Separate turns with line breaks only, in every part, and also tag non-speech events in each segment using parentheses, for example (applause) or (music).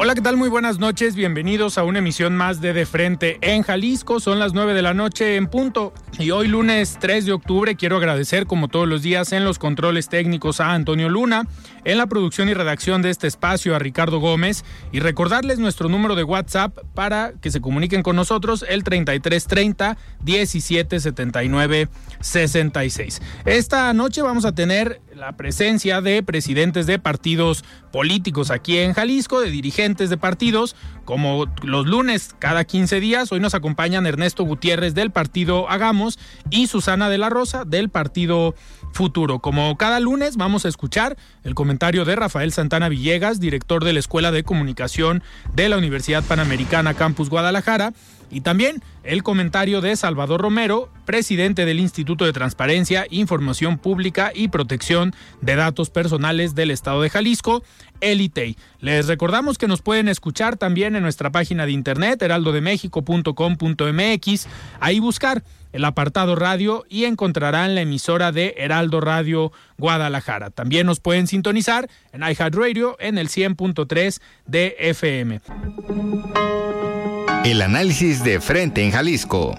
Hola, ¿qué tal? Muy buenas noches. Bienvenidos a una emisión más de De Frente en Jalisco. Son las 9 de la noche en punto. Y hoy lunes 3 de octubre quiero agradecer como todos los días en los controles técnicos a Antonio Luna, en la producción y redacción de este espacio a Ricardo Gómez y recordarles nuestro número de WhatsApp para que se comuniquen con nosotros el 3330 1779 66. Esta noche vamos a tener la presencia de presidentes de partidos políticos aquí en Jalisco, de dirigentes de partidos, como los lunes cada 15 días. Hoy nos acompañan Ernesto Gutiérrez del partido Hagamos y Susana de la Rosa del partido Futuro. Como cada lunes vamos a escuchar el comentario de Rafael Santana Villegas, director de la Escuela de Comunicación de la Universidad Panamericana Campus Guadalajara y también el comentario de Salvador Romero, presidente del Instituto de Transparencia, Información Pública y Protección de Datos Personales del Estado de Jalisco, el ITEI. Les recordamos que nos pueden escuchar también en nuestra página de internet, heraldodemexico.com.mx, ahí buscar el apartado radio y encontrarán la emisora de Heraldo Radio Guadalajara. También nos pueden sintonizar en iHeartRadio en el 100.3 de FM.
El análisis de frente en Jalisco.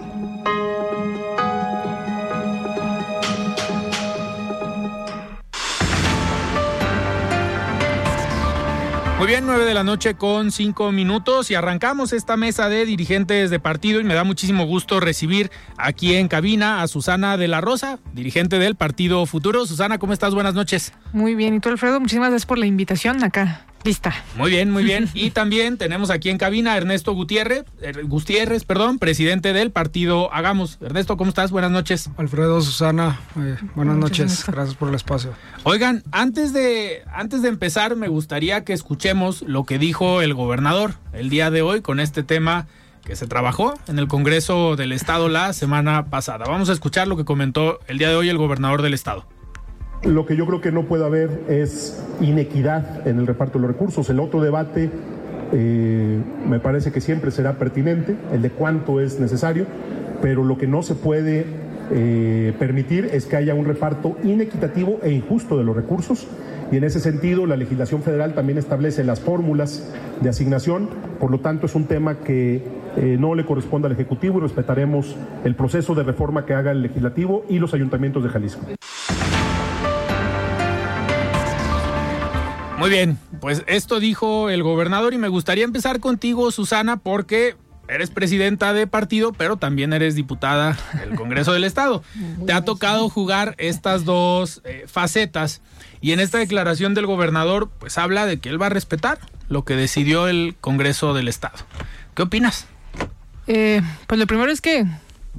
Muy bien, nueve de la noche con cinco minutos y arrancamos esta mesa de dirigentes de partido y me da muchísimo gusto recibir aquí en cabina a Susana de la Rosa, dirigente del Partido Futuro. Susana, ¿cómo estás? Buenas noches.
Muy bien, y tú Alfredo, muchísimas gracias por la invitación acá. Lista.
Muy bien, muy bien. (laughs) Y también tenemos aquí en cabina a Ernesto Gutiérrez, er, Gutiérrez, perdón, presidente del partido Hagamos. Ernesto, ¿cómo estás? Buenas noches.
Alfredo, Susana, eh, buenas noches. Gracias por el espacio.
Oigan, antes de, antes de empezar, me gustaría que escuchemos lo que dijo el gobernador el día de hoy con este tema que se trabajó en el Congreso del Estado la semana pasada. Vamos a escuchar lo que comentó el día de hoy el gobernador del Estado.
Lo que yo creo que no puede haber es inequidad en el reparto de los recursos. El otro debate eh, me parece que siempre será pertinente, el de cuánto es necesario, pero lo que no se puede eh, permitir es que haya un reparto inequitativo e injusto de los recursos. Y en ese sentido, la legislación federal también establece las fórmulas de asignación. Por lo tanto, es un tema que eh, no le corresponde al Ejecutivo y respetaremos el proceso de reforma que haga el Legislativo y los ayuntamientos de Jalisco.
Muy bien, pues esto dijo el gobernador y me gustaría empezar contigo, Susana, porque eres presidenta de partido, pero también eres diputada del Congreso del Estado. Te ha tocado jugar estas dos eh, facetas y en esta declaración del gobernador, pues habla de que él va a respetar lo que decidió el Congreso del Estado. ¿Qué opinas?
Eh, pues lo primero es que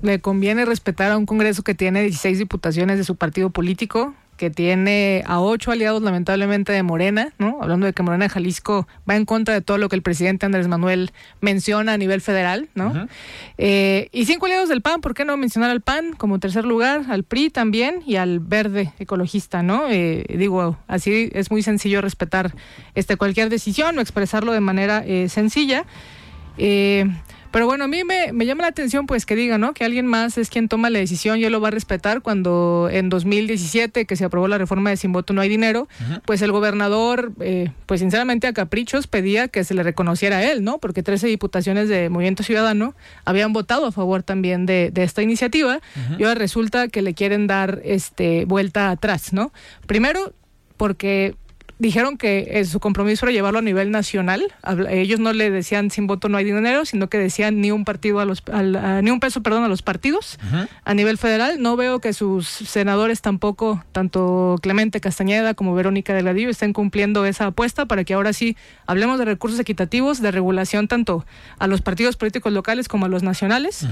le conviene respetar a un Congreso que tiene 16 diputaciones de su partido político, que tiene a ocho aliados lamentablemente de Morena, ¿no? Hablando de que Morena de Jalisco va en contra de todo lo que el presidente Andrés Manuel menciona a nivel federal, ¿no? eh, y cinco aliados del PAN, ¿por qué no mencionar al PAN como tercer lugar, al PRI también y al Verde ecologista, ¿no? Eh, digo, así es muy sencillo respetar este cualquier decisión o expresarlo de manera eh, sencilla. Eh, Pero bueno, a mí me, me llama la atención pues que diga, ¿no? Que alguien más es quien toma la decisión y él lo va a respetar cuando en 2017 que se aprobó la reforma de sin voto no hay dinero, pues el gobernador, eh, pues sinceramente a caprichos pedía que se le reconociera a él, ¿no? Porque 13 diputaciones de Movimiento Ciudadano habían votado a favor también de, de esta iniciativa y ahora resulta que le quieren dar este vuelta atrás, ¿no? Primero porque dijeron que eh, su compromiso era llevarlo a nivel nacional. Habla- Ellos no le decían sin voto no hay dinero, sino que decían ni un partido a los al- a- ni un peso, perdón, a los partidos a nivel federal. No veo que sus senadores tampoco, tanto Clemente Castañeda como Verónica Delgadillo, estén cumpliendo esa apuesta para que ahora sí hablemos de recursos equitativos, de regulación tanto a los partidos políticos locales como a los nacionales.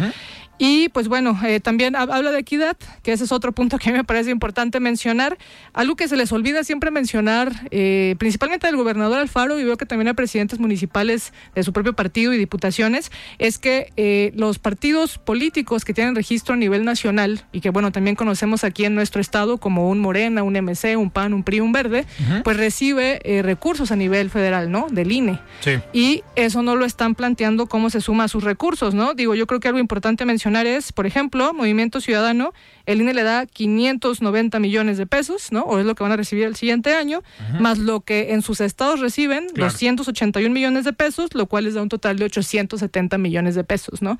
Y pues bueno, eh, también hab- habla de equidad, que ese es otro punto que me parece importante mencionar. Algo que se les olvida siempre mencionar, eh, principalmente del gobernador Alfaro, y veo que también hay presidentes municipales de su propio partido y diputaciones, es que eh, los partidos políticos que tienen registro a nivel nacional y que bueno, también conocemos aquí en nuestro estado como un Morena, un MC, un PAN, un PRI, un Verde, pues recibe eh, recursos a nivel federal, ¿no? Del INE
Sí.
y eso no lo están planteando cómo se suma a sus recursos, ¿no? Digo, yo creo que algo importante mencionar es, por ejemplo, Movimiento Ciudadano, el INE le da 590 millones de pesos, ¿no? O es lo que van a recibir el siguiente año, más lo que en sus estados reciben,
Claro.
281 millones de pesos, lo cual les da un total de 870 millones de pesos, ¿no?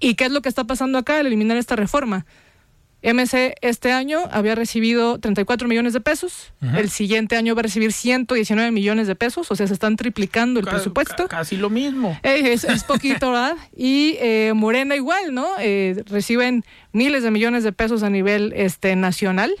¿Y qué es lo que está pasando acá al eliminar esta reforma? MC este año había recibido 34 millones de pesos, el siguiente año va a recibir 119 millones de pesos, o sea, se están triplicando el
Ca-
presupuesto.
ca- casi lo mismo.
Eh, es, es poquito, (laughs) ¿verdad? Y eh, Morena igual, ¿no? Eh, reciben miles de millones de pesos a nivel este nacional.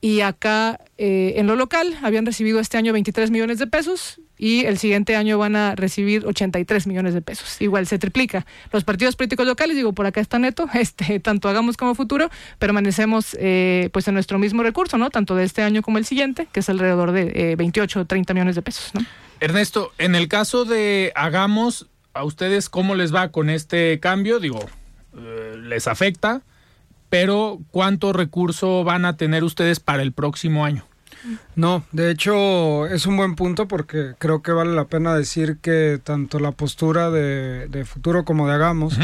Y acá, eh, en lo local, habían recibido este año 23 millones de pesos y el siguiente año van a recibir 83 millones de pesos. Igual se triplica. Los partidos políticos locales, digo, por acá está neto, (laughs) este, tanto hagamos como futuro, permanecemos eh, pues en nuestro mismo recurso, ¿no? Tanto de este año como el siguiente, que es alrededor de eh, 28 o 30 millones de pesos, ¿no?
Ernesto, en el caso de Hagamos, ¿a ustedes cómo les va con este cambio? Digo, eh, les afecta, pero ¿cuánto recurso van a tener ustedes para el próximo año?
No, de hecho es un buen punto porque creo que vale la pena decir que tanto la postura de, de futuro como de hagamos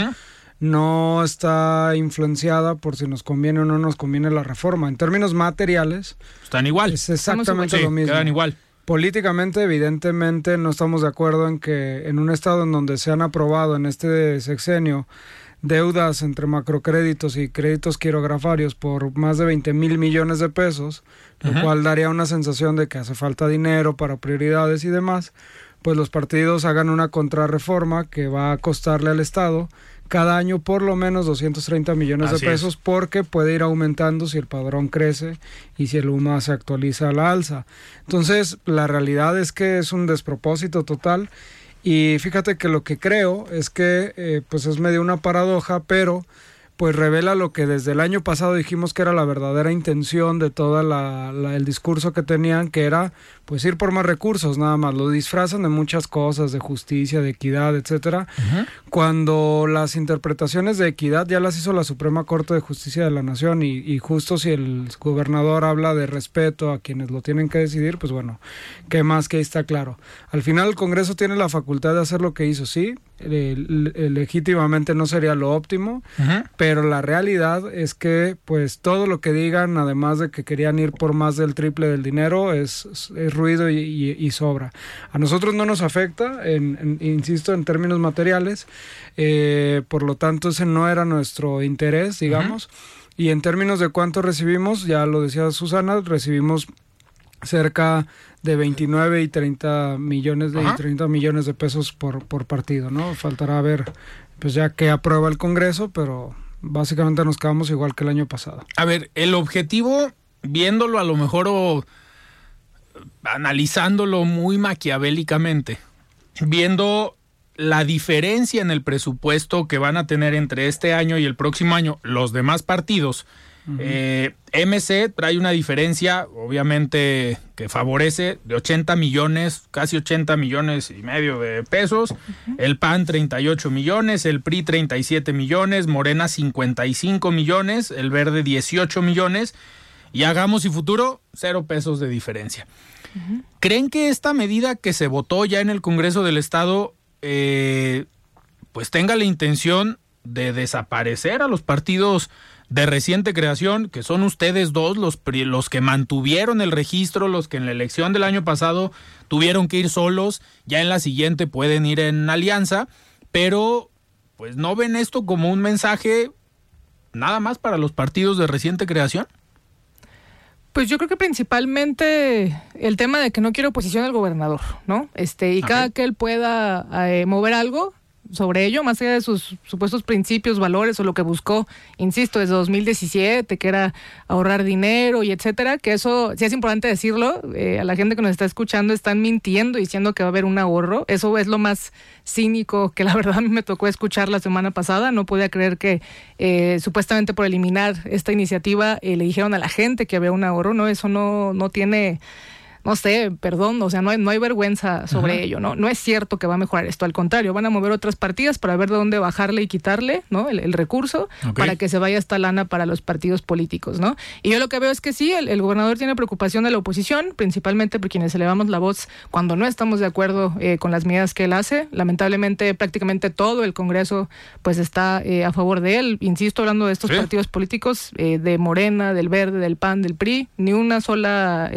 no está influenciada por si nos conviene o no nos conviene la reforma. En términos materiales
Están igual.
es exactamente
Sí,
lo mismo.
quedan igual.
Políticamente, evidentemente, no estamos de acuerdo en que en un estado en donde se han aprobado en este sexenio deudas entre macrocréditos y créditos quirografarios por más de 20 mil millones de pesos, lo cual daría una sensación de que hace falta dinero para prioridades y demás, pues los partidos hagan una contrarreforma que va a costarle al Estado cada año por lo menos 230 millones
Así
de
es.
pesos porque puede ir aumentando si el padrón crece y si el UMA se actualiza a la alza. Entonces, la realidad es que es un despropósito total y fíjate que lo que creo es que eh, pues es medio una paradoja, pero pues revela lo que desde el año pasado dijimos que era la verdadera intención de todo el discurso que tenían, que era pues ir por más recursos nada más, lo disfrazan de muchas cosas, de justicia, de equidad, etcétera, cuando las interpretaciones de equidad ya las hizo la Suprema Corte de Justicia de la Nación y, y justo si el gobernador habla de respeto a quienes lo tienen que decidir, pues bueno, qué más que ahí está claro. Al final el Congreso tiene la facultad de hacer lo que hizo, sí, legítimamente no sería lo óptimo, pero la realidad es que pues todo lo que digan, además de que querían ir por más del triple del dinero, es, es ruido y, y- y sobra. A nosotros no nos afecta, en- en- insisto, en términos materiales, eh, por lo tanto ese no era nuestro interés, digamos. Y en términos de cuánto recibimos, ya lo decía Susana, recibimos cerca de 29 y 30 millones de, y
Ajá.
30 millones de pesos por, por partido, ¿no? Faltará ver pues ya que aprueba el Congreso, pero básicamente nos quedamos igual que el año pasado.
A ver, el objetivo, viéndolo a lo mejor o analizándolo muy maquiavélicamente, viendo la diferencia en el presupuesto que van a tener entre este año y el próximo año los demás partidos, eh, MC trae una diferencia, obviamente, que favorece de 80 millones, casi 80 millones y medio de pesos. El PAN 38 millones, el PRI 37 millones, Morena 55 millones, el Verde 18 millones. Y hagamos y futuro, cero pesos de diferencia. ¿Creen que esta medida que se votó ya en el Congreso del Estado eh, pues tenga la intención de desaparecer a los partidos de reciente creación, que son ustedes dos los, los que mantuvieron el registro, los que en la elección del año pasado tuvieron que ir solos, ya en la siguiente pueden ir en alianza, pero pues no ven esto como un mensaje nada más para los partidos de reciente creación.
Pues yo creo que principalmente el tema de que no quiere oposición al gobernador, ¿no? Este, y cada que él pueda eh, mover algo, sobre ello, más allá de sus supuestos principios, valores o lo que buscó, insisto, desde 2017, que era ahorrar dinero y etcétera, que eso, sí es importante decirlo, eh, a la gente que nos está escuchando están mintiendo diciendo que va a haber un ahorro. Eso es lo más cínico que la (laughs) verdad a mí me tocó escuchar la semana pasada. No podía creer que eh, supuestamente por eliminar esta iniciativa eh, le dijeron a la gente que había un ahorro. No, eso no, no tiene no sé, perdón, o sea, no hay, no hay vergüenza sobre ello, ¿no? No es cierto que va a mejorar esto, al contrario, van a mover otras partidas para ver de dónde bajarle y quitarle, ¿no? El, recurso para que se vaya esta lana para los partidos políticos, ¿no? Y yo lo que veo es que sí, el, gobernador tiene preocupación de la oposición, principalmente por quienes elevamos la voz cuando no estamos de acuerdo eh, con las medidas que él hace. Lamentablemente, prácticamente todo el Congreso pues está eh, a favor de él. Insisto, hablando de estos partidos políticos, eh, de Morena, del Verde, del PAN, del PRI, ni una sola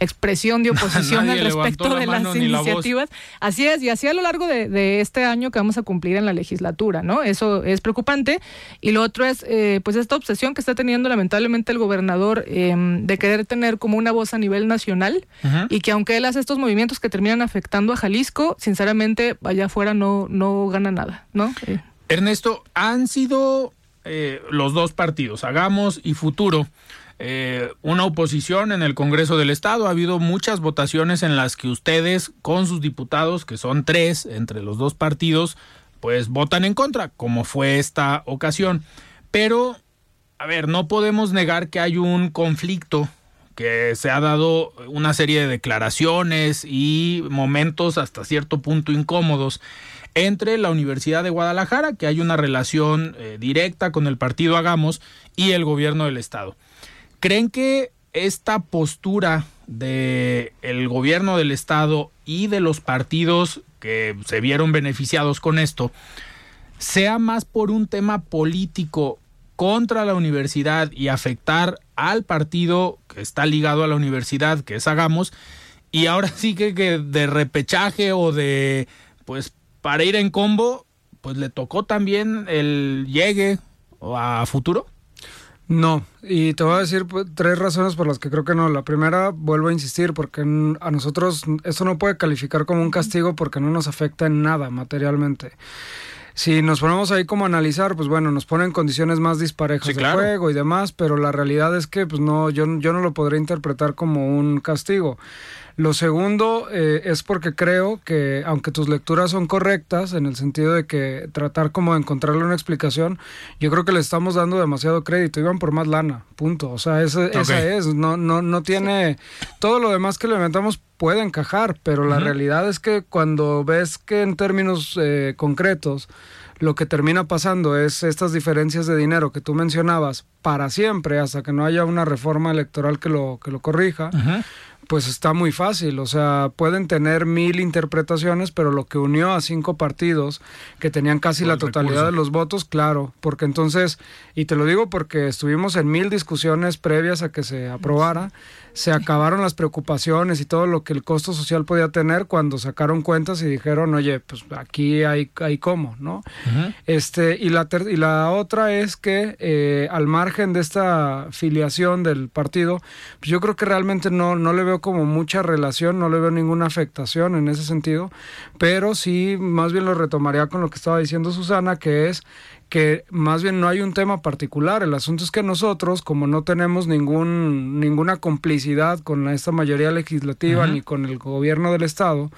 expresión de (laughs) oposición al respecto de las iniciativas. así es, y así a lo largo de, este año que vamos a cumplir en la legislatura, ¿no? Eso es preocupante. Y lo otro es, eh, pues, esta obsesión que está teniendo lamentablemente el gobernador em, de querer tener como una voz a nivel nacional y que aunque él hace estos movimientos que terminan afectando a Jalisco, sinceramente, allá afuera no, no gana nada, ¿no?
Eh. Ernesto, han sido eh, los dos partidos, Hagamos y Futuro, eh, una oposición en el Congreso del Estado. Ha habido muchas votaciones en las que ustedes, con sus diputados, que son tres entre los dos partidos, pues votan en contra, como fue esta ocasión. Pero, a ver, no podemos negar que hay un conflicto que se ha dado una serie de declaraciones y momentos hasta cierto punto incómodos entre la Universidad de Guadalajara, que hay una relación eh, directa con el partido Hagamos, y el gobierno del Estado. ¿Creen que esta postura del el gobierno del estado y de los partidos que se vieron beneficiados con esto sea más por un tema político contra la universidad y afectar al partido que está ligado a la universidad, que es Hagamos, y ahora sí que, que de repechaje o de, pues, para ir en combo, pues le tocó también el llegue a futuro?
No, y te voy a decir tres razones por las que creo que no. La primera, vuelvo a insistir, porque a nosotros esto no puede calificar como un castigo porque no nos afecta en nada materialmente. Si nos ponemos ahí como a analizar, pues bueno, nos ponen condiciones más disparejas de juego y demás, pero la realidad es que pues no, yo, yo no lo podría interpretar como un castigo. Lo segundo eh, es porque creo que, aunque tus lecturas son correctas, en el sentido de que tratar como de encontrarle una explicación, yo creo que le estamos dando demasiado crédito. Iban por más lana, punto. O sea, esa, es. No, no, no tiene. Todo lo demás que le inventamos puede encajar, pero la realidad es que cuando ves que en términos eh, concretos lo que termina pasando es estas diferencias de dinero que tú mencionabas para siempre hasta que no haya una reforma electoral que lo que lo corrija pues está muy fácil, o sea, pueden tener mil interpretaciones, pero lo que unió a cinco partidos que tenían casi la totalidad de los votos, claro, porque entonces, y te lo digo porque estuvimos en mil discusiones previas a que se aprobara, se acabaron las preocupaciones y todo lo que el costo social podía tener cuando sacaron cuentas y dijeron, oye, pues aquí hay, hay cómo, ¿no? este, y, la y la otra es que eh, al margen de esta filiación del partido, pues yo creo que realmente no, no le veo como mucha relación, no le veo ninguna afectación en ese sentido, pero sí más bien lo retomaría con lo que estaba diciendo Susana, que es que más bien no hay un tema particular. El asunto es que nosotros, como no tenemos ningún, ninguna complicidad con esta mayoría legislativa ni con el gobierno del Estado,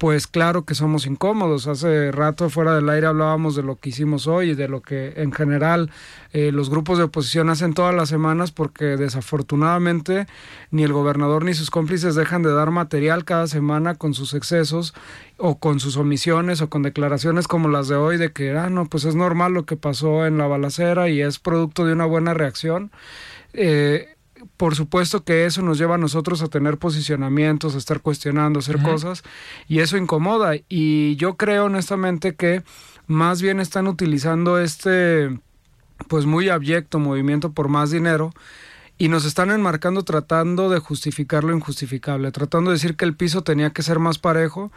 pues claro que somos incómodos. Hace rato fuera del aire hablábamos de lo que hicimos hoy y de lo que en general eh, los grupos de oposición hacen todas las semanas porque desafortunadamente ni el gobernador ni sus cómplices dejan de dar material cada semana con sus excesos o con sus omisiones o con declaraciones como las de hoy de que, ah, no, pues es normal lo que pasó en la balacera y es producto de una buena reacción. Eh, por supuesto que eso nos lleva a nosotros a tener posicionamientos, a estar cuestionando, hacer cosas, y eso incomoda. Y yo creo honestamente que más bien están utilizando este pues muy abyecto movimiento por más dinero y nos están enmarcando tratando de justificar lo injustificable, tratando de decir que el piso tenía que ser más parejo.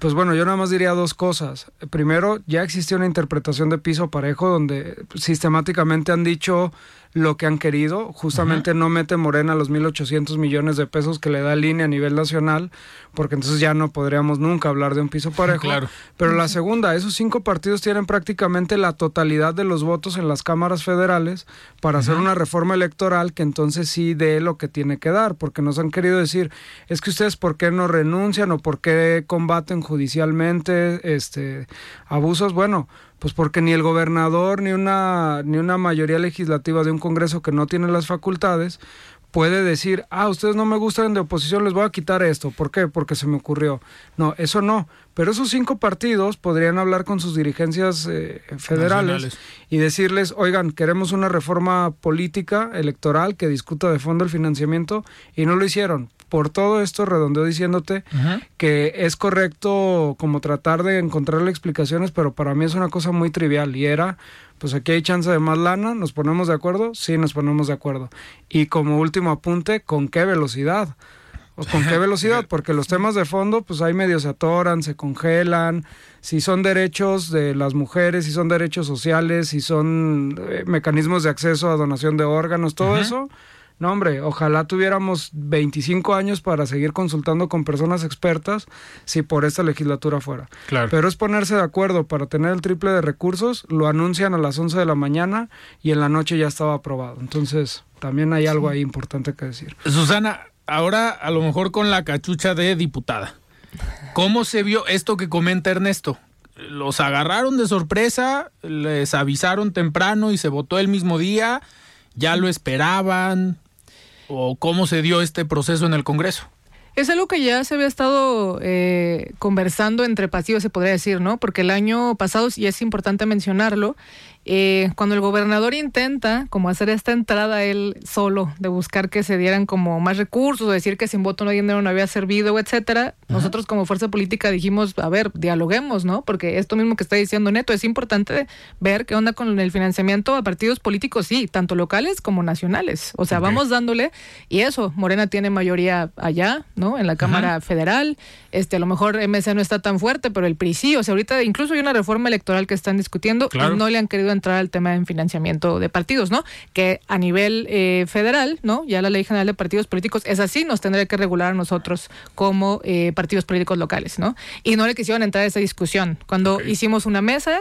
Pues bueno, yo nada más diría dos cosas. Primero, ya existía una interpretación de piso parejo donde sistemáticamente han dicho lo que han querido. Justamente no mete Morena los 1.800 millones de pesos que le da línea a nivel nacional, porque entonces ya no podríamos nunca hablar de un piso (laughs) parejo.
Claro.
Pero la segunda, esos cinco partidos tienen prácticamente la totalidad de los votos en las cámaras federales para hacer una reforma electoral que entonces sí dé lo que tiene que dar, porque nos han querido decir, es que ustedes por qué no renuncian o por qué combaten judicialmente este abusos. Bueno, pues porque ni el gobernador ni una, ni una mayoría legislativa de un Congreso que no tiene las facultades puede decir, ah, ustedes no me gustan de oposición, les voy a quitar esto. ¿Por qué? Porque se me ocurrió. No, eso no. Pero esos cinco partidos podrían hablar con sus dirigencias eh, federales
Nacionales.
y decirles, oigan, queremos una reforma política electoral que discuta de fondo el financiamiento y no lo hicieron. Por todo esto redondeo diciéndote que es correcto como tratar de encontrarle explicaciones, pero para mí es una cosa muy trivial y era, pues aquí hay chance de más lana, ¿nos ponemos de acuerdo? Sí, nos ponemos de acuerdo. Y como último apunte, ¿con qué velocidad? ¿O ¿Con qué velocidad? (laughs) Porque los temas de fondo, pues ahí medio se atoran, se congelan. Si son derechos de las mujeres, si son derechos sociales, si son eh, mecanismos de acceso a donación de órganos, todo eso. No, hombre, ojalá tuviéramos 25 años para seguir consultando con personas expertas si por esta legislatura fuera.
Claro.
Pero es ponerse de acuerdo para tener el triple de recursos, lo anuncian a las 11 de la mañana y en la noche ya estaba aprobado. Entonces, también hay algo ahí importante que decir.
Susana, ahora a lo mejor con la cachucha de diputada. ¿Cómo se vio esto que comenta Ernesto? Los agarraron de sorpresa, les avisaron temprano y se votó el mismo día, ya lo esperaban, o cómo se dio este proceso en el Congreso.
Es algo que ya se había estado eh, conversando entre partidos, se podría decir, ¿no? Porque el año pasado, y es importante mencionarlo, eh, cuando el gobernador intenta como hacer esta entrada él solo, de buscar que se dieran como más recursos, o decir que sin voto no dinero no había servido, etcétera, nosotros como fuerza política dijimos, a ver, dialoguemos, ¿no? Porque esto mismo que está diciendo Neto, es importante ver qué onda con el financiamiento a partidos políticos, sí, tanto locales como nacionales. O sea, vamos dándole, y eso, Morena tiene mayoría allá, ¿no? En la Cámara Federal, este, a lo mejor MC no está tan fuerte, pero el PRI sí, o sea, ahorita incluso hay una reforma electoral que están discutiendo
Claro.
y no le han querido entrar al tema de financiamiento de partidos, ¿no? Que a nivel eh, federal, ¿no? Ya la ley general de partidos políticos es así, nos tendría que regular a nosotros como eh, partidos políticos locales, ¿no? Y no le quisieron entrar a esa discusión. Cuando hicimos una mesa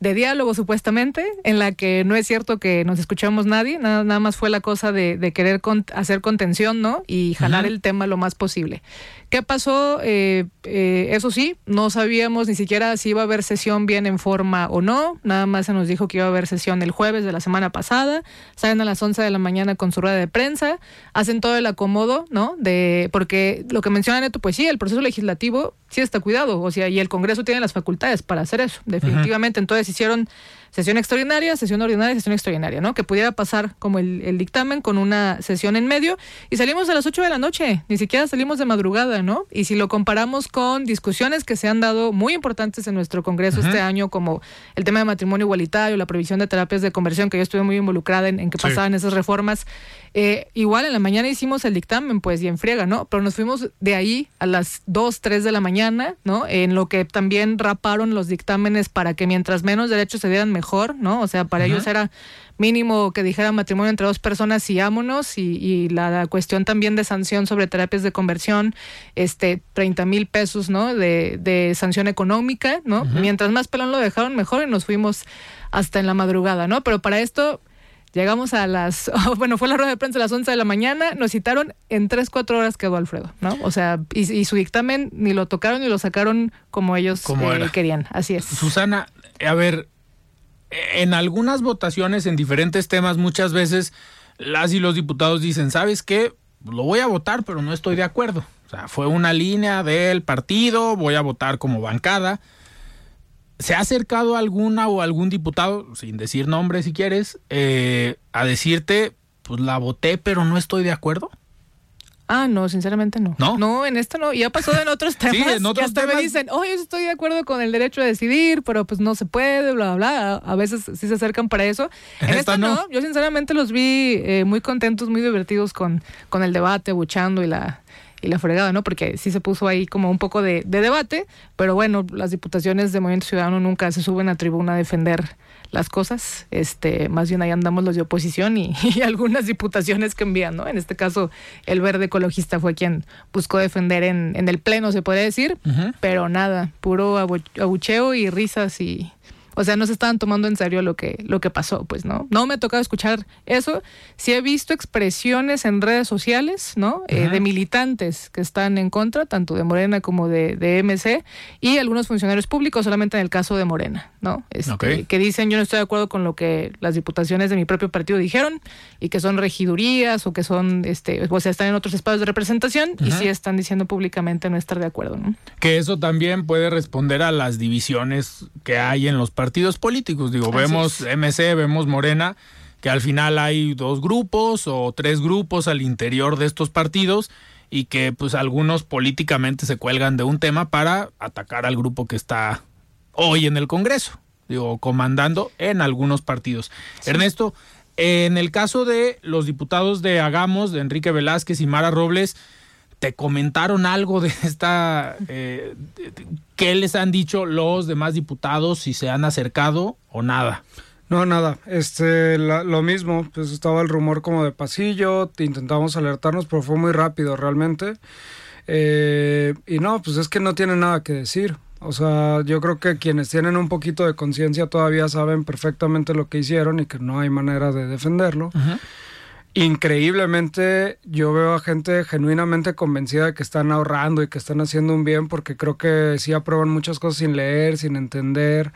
de diálogo supuestamente, en la que no es cierto que nos escuchamos nadie, nada, nada más fue la cosa de, de querer con- hacer contención, ¿no? Y jalar el tema lo más posible. ¿Qué pasó? Eh, eh, eso sí, no sabíamos ni siquiera si iba a haber sesión bien en forma o no. Nada más se nos dijo que iba a haber sesión el jueves de la semana pasada. Salen a las 11 de la mañana con su rueda de prensa. Hacen todo el acomodo, ¿no? De, porque lo que menciona Neto, pues sí, el proceso legislativo sí está cuidado. O sea, y el Congreso tiene las facultades para hacer eso, definitivamente. Entonces hicieron sesión extraordinaria, sesión ordinaria, sesión extraordinaria, ¿no? Que pudiera pasar como el, el dictamen con una sesión en medio y salimos a las 8 de la noche, ni siquiera salimos de madrugada, ¿no? Y si lo comparamos con discusiones que se han dado muy importantes en nuestro Congreso este año, como el tema de matrimonio igualitario, la prohibición de terapias de conversión, que yo estuve muy involucrada en, en que
Sí.
pasaban esas reformas, eh, igual en la mañana hicimos el dictamen, pues, y en friega, ¿no? Pero nos fuimos de ahí a las 2, 3 de la mañana, ¿no? En lo que también raparon los dictámenes para que mientras menos derechos se dieran mejor, ¿no? O sea, para ellos era mínimo que dijera matrimonio entre dos personas y ámonos y, y la, la cuestión también de sanción sobre terapias de conversión, este 30 mil pesos, ¿no? De, de sanción económica, ¿no? Mientras más pelón lo dejaron mejor y nos fuimos hasta en la madrugada, ¿no? Pero para esto llegamos a las, (laughs) bueno, fue la rueda de prensa a las 11 de la mañana, nos citaron en 3, 4 horas quedó Alfredo, ¿no? O sea, y, y su dictamen ni lo tocaron ni lo sacaron como ellos eh, querían, así es.
Susana, a ver, en algunas votaciones en diferentes temas muchas veces las y los diputados dicen, ¿sabes qué? Lo voy a votar, pero no estoy de acuerdo. O sea, fue una línea del partido, voy a votar como bancada. ¿Se ha acercado alguna o algún diputado, sin decir nombre si quieres, eh, a decirte, pues la voté, pero no estoy de acuerdo?
Ah, no, sinceramente no.
¿No?
No, en esta no. Ya pasó en otros temas. (laughs)
Sí, en otros
hasta
temas.
me dicen, oye, estoy de acuerdo con el derecho a decidir, pero pues no se puede, bla, bla, bla. A veces sí se acercan para eso.
En
En,
esta
esta,
no.
no. Yo sinceramente los vi eh, muy contentos, muy divertidos con, con el debate, buchando y la y la fregada, ¿no? Porque sí se puso ahí como un poco de, de debate, pero bueno, las diputaciones de Movimiento Ciudadano nunca se suben a tribuna a defender las cosas, este, más bien ahí andamos los de oposición y, (laughs) y algunas diputaciones que envían, ¿no? En este caso, el verde ecologista fue quien buscó defender en, en el pleno, se puede decir, pero nada, puro abu- abucheo y risas y, o sea, no se estaban tomando en serio lo que, lo que pasó, pues, ¿no? No me ha tocado escuchar eso. Sí he visto expresiones en redes sociales, ¿no? Eh, de militantes que están en contra, tanto de Morena como de, de MC, y algunos funcionarios públicos, solamente en el caso de Morena, ¿no? Este. Que dicen, yo no estoy de acuerdo con lo que las diputaciones de mi propio partido dijeron, y que son regidurías o que son, este, o sea, están en otros espacios de representación, y sí están diciendo públicamente no estar de acuerdo, ¿no?
Que eso también puede responder a las divisiones que hay en los partidos políticos. Digo,
Así
vemos
es.
MC, vemos Morena, que al final hay dos grupos o tres grupos al interior de estos partidos y que pues algunos políticamente se cuelgan de un tema para atacar al grupo que está hoy en el Congreso, digo, comandando en algunos partidos. Ernesto, en el caso de los diputados de Hagamos, de Enrique Velázquez y Mara Robles, ¿te comentaron algo de esta... eh, ¿Qué les han dicho los demás diputados, si se han acercado o nada?
No, nada. Este, la- lo mismo, pues estaba el rumor como de pasillo, te intentamos alertarnos, pero fue muy rápido realmente. Eh, y no, pues es que no tiene nada que decir. O sea, yo creo que quienes tienen un poquito de conciencia todavía saben perfectamente lo que hicieron y que no hay manera de defenderlo. Increíblemente, yo veo a gente genuinamente convencida de que están ahorrando y que están haciendo un bien porque creo que sí aprueban muchas cosas sin leer, sin entender.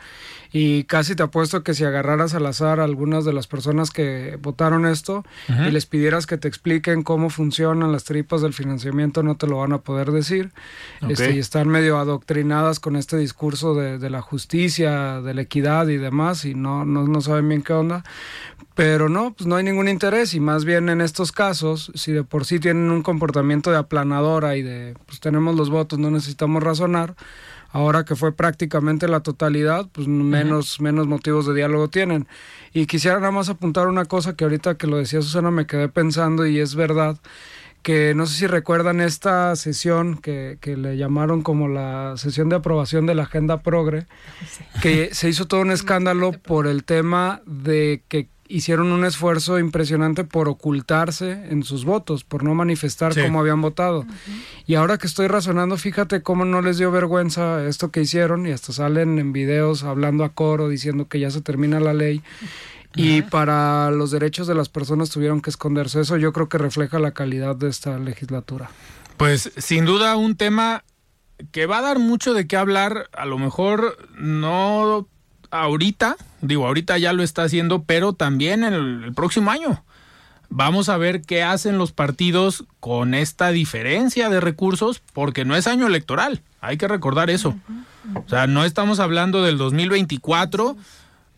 Y casi te apuesto que si agarraras al azar a algunas de las personas que votaron esto y les pidieras que te expliquen cómo funcionan las tripas del financiamiento, no te lo van a poder decir. Este, y están medio adoctrinadas con este discurso de, de la justicia, de la equidad y demás, y no, no, no saben bien qué onda. Pero no, pues no hay ningún interés y más bien en estos casos, si de por sí tienen un comportamiento de aplanadora y de, pues tenemos los votos, no necesitamos razonar, ahora que fue prácticamente la totalidad, pues menos, menos motivos de diálogo tienen. Y quisiera nada más apuntar una cosa que ahorita que lo decía Susana me quedé pensando y es verdad que no sé si recuerdan esta sesión que, que le llamaron como la sesión de aprobación de la Agenda Progre, que se hizo todo un (laughs) escándalo por el tema de que hicieron un esfuerzo impresionante por ocultarse en sus votos, por no manifestar
Sí.
cómo habían votado. Y ahora que estoy razonando, fíjate cómo no les dio vergüenza esto que hicieron y hasta salen en videos hablando a coro diciendo que ya se termina la ley. Y para los derechos de las personas tuvieron que esconderse. Eso yo creo que refleja la calidad de esta legislatura.
Pues sin duda un tema que va a dar mucho de qué hablar, a lo mejor no ahorita, digo, ahorita ya lo está haciendo, pero también en el, el próximo año. Vamos a ver qué hacen los partidos con esta diferencia de recursos, porque no es año electoral, hay que recordar eso. O sea, no estamos hablando del 2024,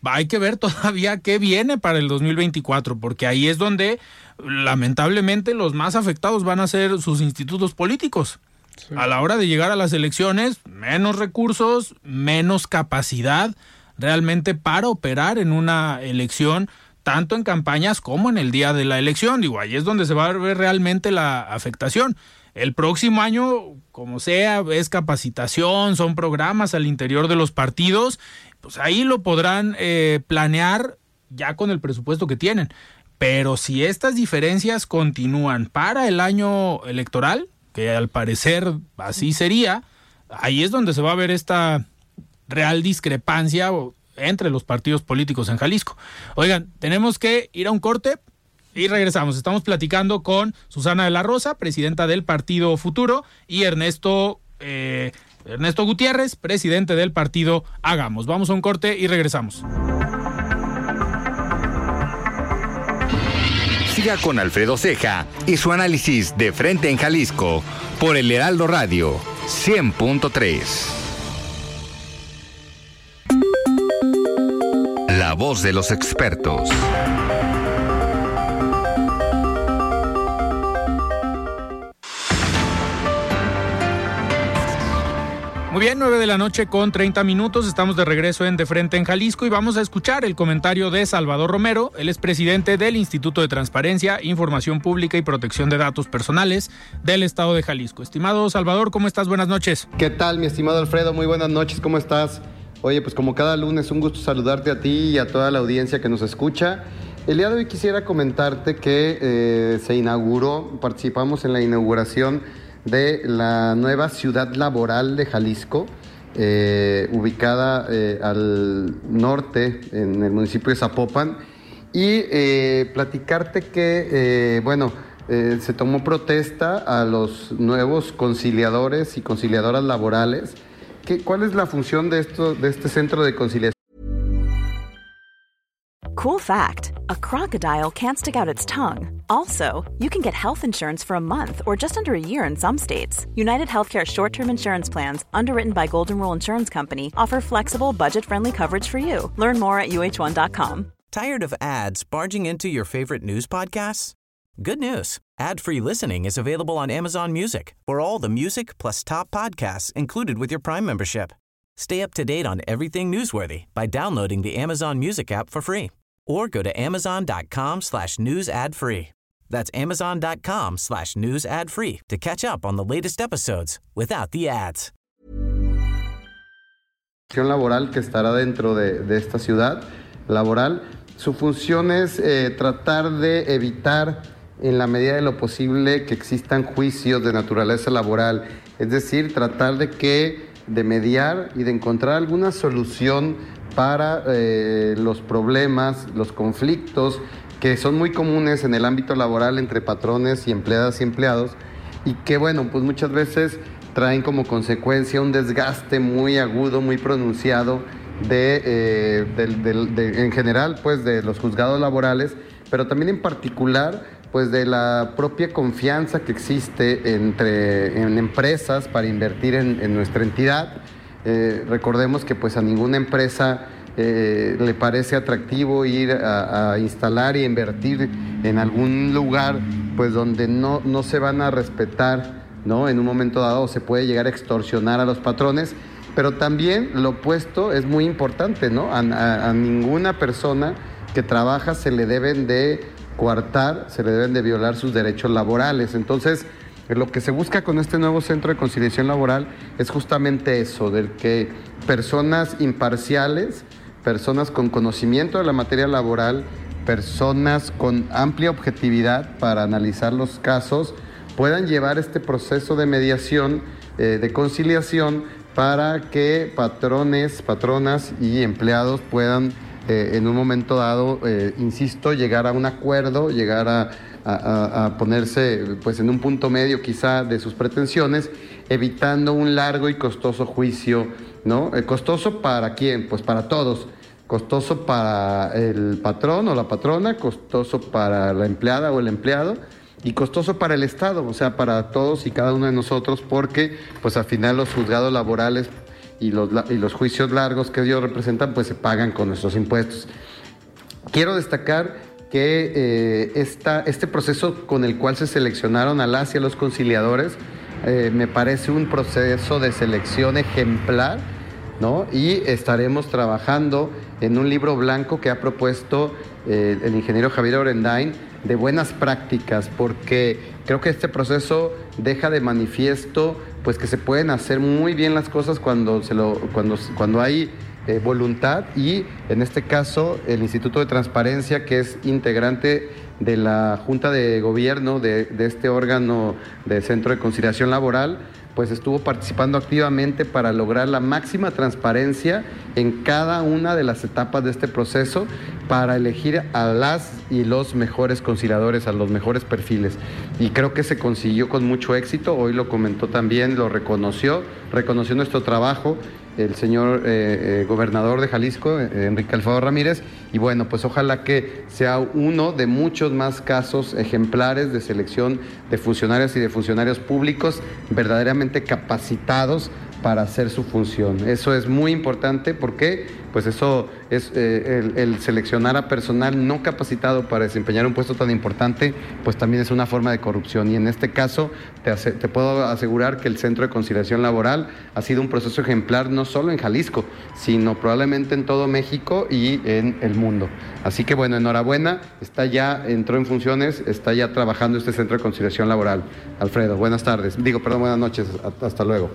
hay que ver todavía qué viene para el 2024, porque ahí es donde lamentablemente los más afectados van a ser sus institutos políticos. A la hora de llegar a las elecciones, menos recursos, menos capacidad realmente para operar en una elección, tanto en campañas como en el día de la elección. Digo, ahí es donde se va a ver realmente la afectación. El próximo año, como sea, es capacitación, son programas al interior de los partidos, pues ahí lo podrán eh, planear ya con el presupuesto que tienen. Pero si estas diferencias continúan para el año electoral, que al parecer así sería, ahí es donde se va a ver esta real discrepancia entre los partidos políticos en Jalisco. Oigan, tenemos que ir a un corte y regresamos. Estamos platicando con Susana de la Rosa, presidenta del Partido Futuro, y Ernesto, eh, Ernesto Gutiérrez, presidente del partido Hagamos. Vamos a un corte y regresamos.
Siga con Alfredo Ceja y su análisis de frente en Jalisco por el Heraldo Radio 100.3. voz de los expertos.
Muy bien, 9 de la noche con 30 minutos. Estamos de regreso en De Frente en Jalisco y vamos a escuchar el comentario de Salvador Romero. Él es presidente del Instituto de Transparencia, Información Pública y Protección de Datos Personales del Estado de Jalisco. Estimado Salvador, ¿cómo estás? Buenas noches.
¿Qué tal, mi estimado Alfredo? Muy buenas noches, ¿cómo estás? Oye, pues como cada lunes, un gusto saludarte a ti y a toda la audiencia que nos escucha. El día de hoy quisiera comentarte que eh, se inauguró, participamos en la inauguración de la nueva ciudad laboral de Jalisco, eh, ubicada eh, al norte, en el municipio de Zapopan, y platicarte que, bueno, se tomó protesta a los nuevos conciliadores y conciliadoras laborales. ¿Qué, ¿Cuál es la función de, esto, de este centro de conciliación?
Cool fact a crocodile can't stick out its tongue. Also, you can get health insurance for a month or just under a year in some states. United Healthcare short term insurance plans, underwritten by Golden Rule Insurance Company, offer flexible, budget friendly coverage for you. Learn more at uh1.com.
Tired of ads barging into your favorite news podcasts? Good news ad free listening is available on Amazon Music for all the music plus top podcasts included with your Prime membership. Stay up to date on everything newsworthy by downloading the Amazon Music app for free or go to amazon.com slash news ad free. That's amazon.com slash news ad free to catch up on the latest episodes without the ads.
laboral que estará dentro de, de esta ciudad laboral. Su función es eh, tratar de evitar en la medida de lo posible que existan juicios de naturaleza laboral, es decir, tratar de que de mediar y de encontrar alguna solución para eh, los problemas, los conflictos que son muy comunes en el ámbito laboral entre patrones y empleadas y empleados y que bueno, pues muchas veces traen como consecuencia un desgaste muy agudo, muy pronunciado de, eh, en general pues de los juzgados laborales, pero también en particular pues de la propia confianza que existe entre en empresas para invertir en nuestra entidad eh, recordemos que pues a ninguna empresa eh, le parece atractivo ir a, instalar y invertir en algún lugar pues donde no, no se van a respetar, ¿no? En un momento dado se puede llegar a extorsionar a los patrones, pero también lo opuesto es muy importante, ¿no? A, a ninguna persona que trabaja se le deben de coartar, se le deben de violar sus derechos laborales. Entonces, lo que se busca con este nuevo centro de conciliación laboral es justamente eso, del que personas imparciales, personas con conocimiento de la materia laboral, personas con amplia objetividad para analizar los casos, puedan llevar este proceso de mediación, eh, de conciliación, para que patrones, patronas y empleados puedan eh, en un momento dado, eh, insisto, llegar a un acuerdo, llegar a a, ponerse pues en un punto medio quizá de sus pretensiones, evitando un largo y costoso juicio, ¿no? Eh, ¿Costoso para quién? Pues para todos. Costoso para el patrón o la patrona, costoso para la empleada o el empleado y costoso para el Estado, o sea, para todos y cada uno de nosotros, porque pues al final los juzgados laborales y los, y los juicios largos que ellos representan pues se pagan con nuestros impuestos. Quiero destacar que eh, este proceso con el cual se seleccionaron a las y a los conciliadores eh, me parece un proceso de selección ejemplar, ¿no? Y estaremos trabajando en un libro blanco que ha propuesto eh, el ingeniero Javier Orendain de buenas prácticas, porque creo que este proceso deja de manifiesto pues que se pueden hacer muy bien las cosas cuando, se lo, cuando, cuando hay eh, voluntad y en este caso el Instituto de Transparencia, que es integrante de la Junta de Gobierno de, de este órgano de Centro de Conciliación Laboral, pues estuvo participando activamente para lograr la máxima transparencia en cada una de las etapas de este proceso para elegir a las y los mejores conciliadores, a los mejores perfiles. Y creo que se consiguió con mucho éxito, hoy lo comentó también, lo reconoció, reconoció nuestro trabajo el señor eh, eh, gobernador de Jalisco, eh, Enrique Alfaro Ramírez, y bueno, pues ojalá que sea uno de muchos más casos ejemplares de selección de funcionarios y de funcionarios públicos verdaderamente capacitados para hacer su función. Eso es muy importante porque pues eso es eh, el, seleccionar a personal no capacitado para desempeñar un puesto tan importante, pues también es una forma de corrupción. Y en este caso te, te puedo asegurar que el Centro de Conciliación Laboral ha sido un proceso ejemplar no solo en Jalisco, sino probablemente en todo México y en el mundo. Así que bueno, enhorabuena, está ya, entró en funciones, está ya trabajando este Centro de Conciliación Laboral. Alfredo, buenas tardes. Digo, perdón, buenas noches. Hasta luego.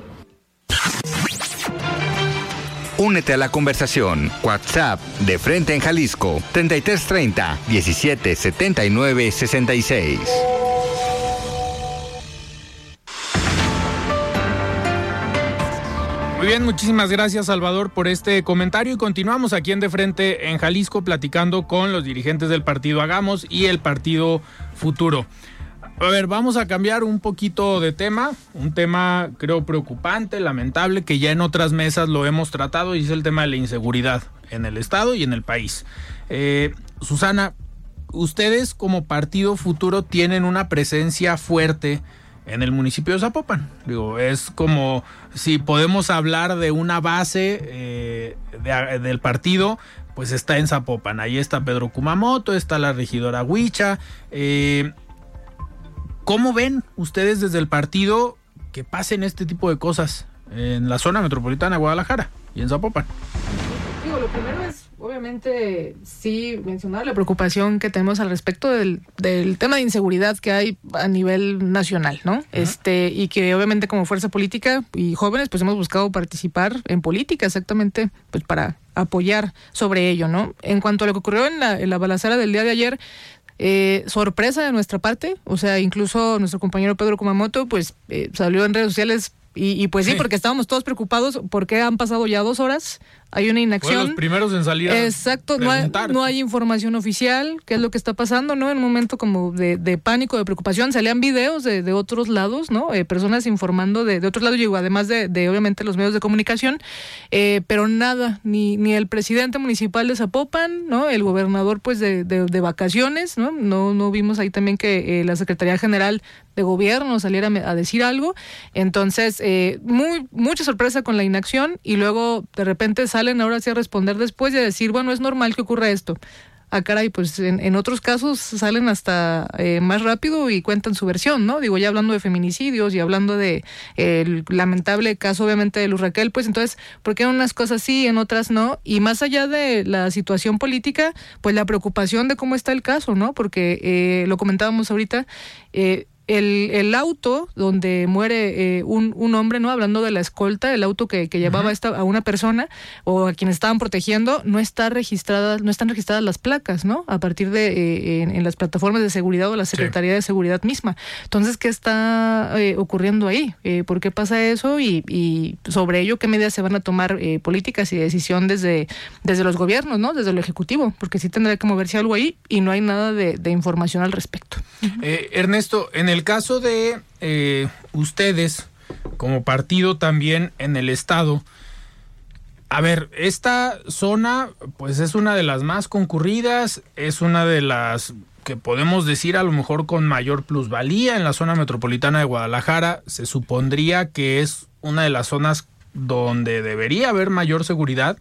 Únete a la conversación. WhatsApp de Frente en Jalisco 3330 1779 66.
Muy bien, muchísimas gracias Salvador por este comentario y continuamos aquí en De Frente en Jalisco platicando con los dirigentes del partido Hagamos y el partido Futuro. A ver, vamos a cambiar un poquito de tema, un tema creo preocupante, lamentable, que ya en otras mesas lo hemos tratado y es el tema de la inseguridad en el Estado y en el país. Eh, Susana, ustedes como Partido Futuro tienen una presencia fuerte en el municipio de Zapopan. Digo, es como si podemos hablar de una base eh, del partido, pues está en Zapopan. Ahí está Pedro Kumamoto, está la regidora Huicha. Eh, ¿Cómo ven ustedes desde el partido que pasen este tipo de cosas en la zona metropolitana de Guadalajara y en Zapopan?
Digo, lo primero es, obviamente, sí mencionar la preocupación que tenemos al respecto del, tema de inseguridad que hay a nivel nacional, ¿no? Este, y que obviamente como fuerza política y jóvenes, pues hemos buscado participar en política exactamente, pues para apoyar sobre ello, ¿no? En cuanto a lo que ocurrió en la, en la balacera del día de ayer, eh, sorpresa de nuestra parte, o sea, incluso nuestro compañero Pedro Kumamoto, pues eh, salió en redes sociales y, pues sí, porque estábamos todos preocupados porque han pasado ya dos horas hay una inacción.
los primeros en salir.
Exacto, no hay, no hay, información oficial, qué es lo que está pasando, ¿no? En un momento como de, pánico, de preocupación, salían videos de, otros lados, ¿no? Eh, personas informando de, otros lados, digo, además de, obviamente los medios de comunicación, eh, pero nada, ni, ni el presidente municipal de Zapopan, ¿no? El gobernador, pues, de, vacaciones, ¿no? No, no vimos ahí también que eh, la Secretaría General de Gobierno saliera a decir algo. Entonces, muy, mucha sorpresa con la inacción y luego de repente sale salen ahora sí a responder después y a decir, bueno, es normal que ocurra esto. Ah, caray, pues en, otros casos salen hasta eh, más rápido y cuentan su versión, ¿no? Digo, ya hablando de feminicidios y hablando de el lamentable caso, obviamente, de Luz Raquel, pues entonces, ¿por qué en unas cosas sí, en otras no? Y más allá de la situación política, pues la preocupación de cómo está el caso, ¿no? Porque eh, lo comentábamos ahorita, eh, el, el auto donde muere eh, un, un, hombre, ¿no? Hablando de la escolta, el auto que, que llevaba esta, a una persona o a quien estaban protegiendo, no está registrada, no están registradas las placas, ¿no? A partir de eh, en, las plataformas de seguridad o la Secretaría de Seguridad misma. Entonces, ¿qué está eh, ocurriendo ahí? ¿Por qué pasa eso? Y, y, sobre ello, ¿qué medidas se van a tomar políticas y decisión desde, desde los gobiernos, ¿no? Desde el Ejecutivo, porque sí tendrá que moverse algo ahí y no hay nada de, de información al respecto.
Ernesto, en el caso de eh, ustedes, como partido también en el Estado, a ver, esta zona pues es una de las más concurridas, es una de las que podemos decir a lo mejor con mayor plusvalía en la zona metropolitana de Guadalajara, se supondría que es una de las zonas donde debería haber mayor seguridad.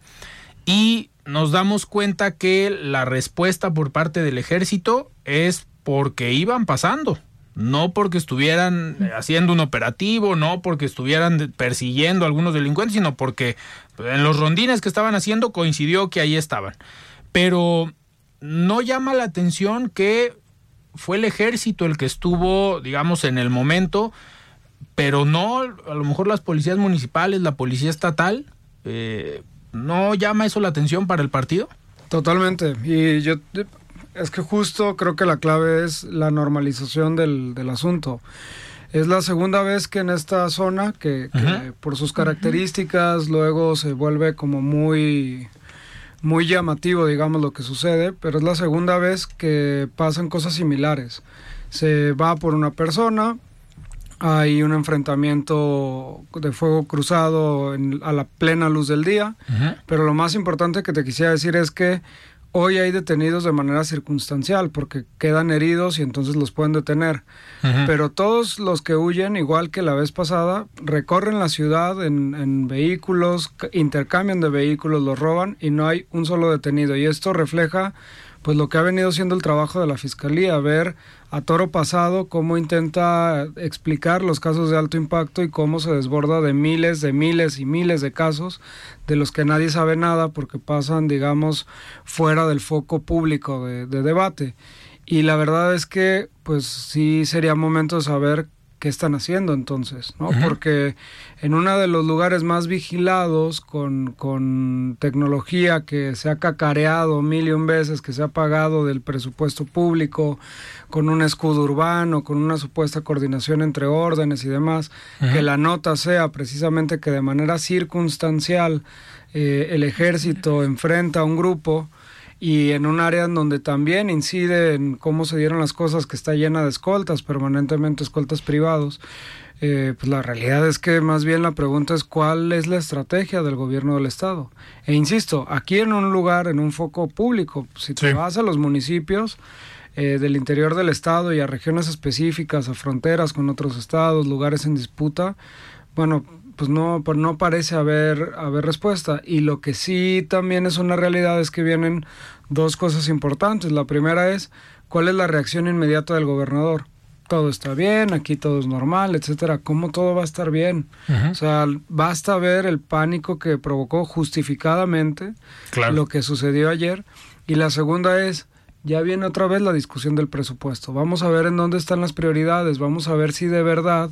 Y nos damos cuenta que la respuesta por parte del ejército es porque iban pasando no porque estuvieran eh, haciendo un operativo, no porque estuvieran persiguiendo a algunos delincuentes, sino porque en los rondines que estaban haciendo coincidió que ahí estaban. Pero no llama la atención que fue el ejército el que estuvo, digamos, en el momento, pero no, a lo mejor las policías municipales, la policía estatal, eh, ¿no llama eso la atención para el partido?
Totalmente. Y yo es que justo creo que la clave es la normalización del, asunto. Es la segunda vez que en esta zona, que, por sus características luego se vuelve como muy, muy llamativo, digamos, lo que sucede, pero es la segunda vez que pasan cosas similares. Se va por una persona, hay un enfrentamiento de fuego cruzado a la plena luz del día, pero lo más importante que te quisiera decir es que Hoy hay detenidos de manera circunstancial porque quedan heridos y entonces los pueden detener. Pero todos los que huyen, igual que la vez pasada, recorren la ciudad en, en, vehículos, intercambian de vehículos, los roban y no hay un solo detenido. Y esto refleja pues lo que ha venido siendo el trabajo de la Fiscalía, ver a toro pasado cómo intenta explicar los casos de alto impacto y cómo se desborda de miles, de miles y miles de casos de los que nadie sabe nada porque pasan, digamos, fuera del foco público de, de debate. Y la verdad es que, pues sí sería momento de saber qué están haciendo entonces, ¿no? Porque en uno de los lugares más vigilados, con, con, tecnología que se ha cacareado mil y un veces, que se ha pagado del presupuesto público, con un escudo urbano, con una supuesta coordinación entre órdenes y demás, que la nota sea precisamente que de manera circunstancial eh, el ejército enfrenta a un grupo, y en un área en donde también incide en cómo se dieron las cosas, que está llena de escoltas, permanentemente escoltas privados, eh, pues la realidad es que más bien la pregunta es cuál es la estrategia del gobierno del Estado. E insisto, aquí en un lugar, en un foco público, si te vas a los municipios, eh, del interior del estado y a regiones específicas, a fronteras con otros estados, lugares en disputa, bueno, pues no, pues no parece haber, haber respuesta. Y lo que sí también es una realidad es que vienen dos cosas importantes. La primera es cuál es la reacción inmediata del gobernador. Todo está bien, aquí todo es normal, etcétera. ¿Cómo todo va a estar bien? O sea, basta ver el pánico que provocó justificadamente lo que sucedió ayer. Y la segunda es, ya viene otra vez la discusión del presupuesto. Vamos a ver en dónde están las prioridades, vamos a ver si de verdad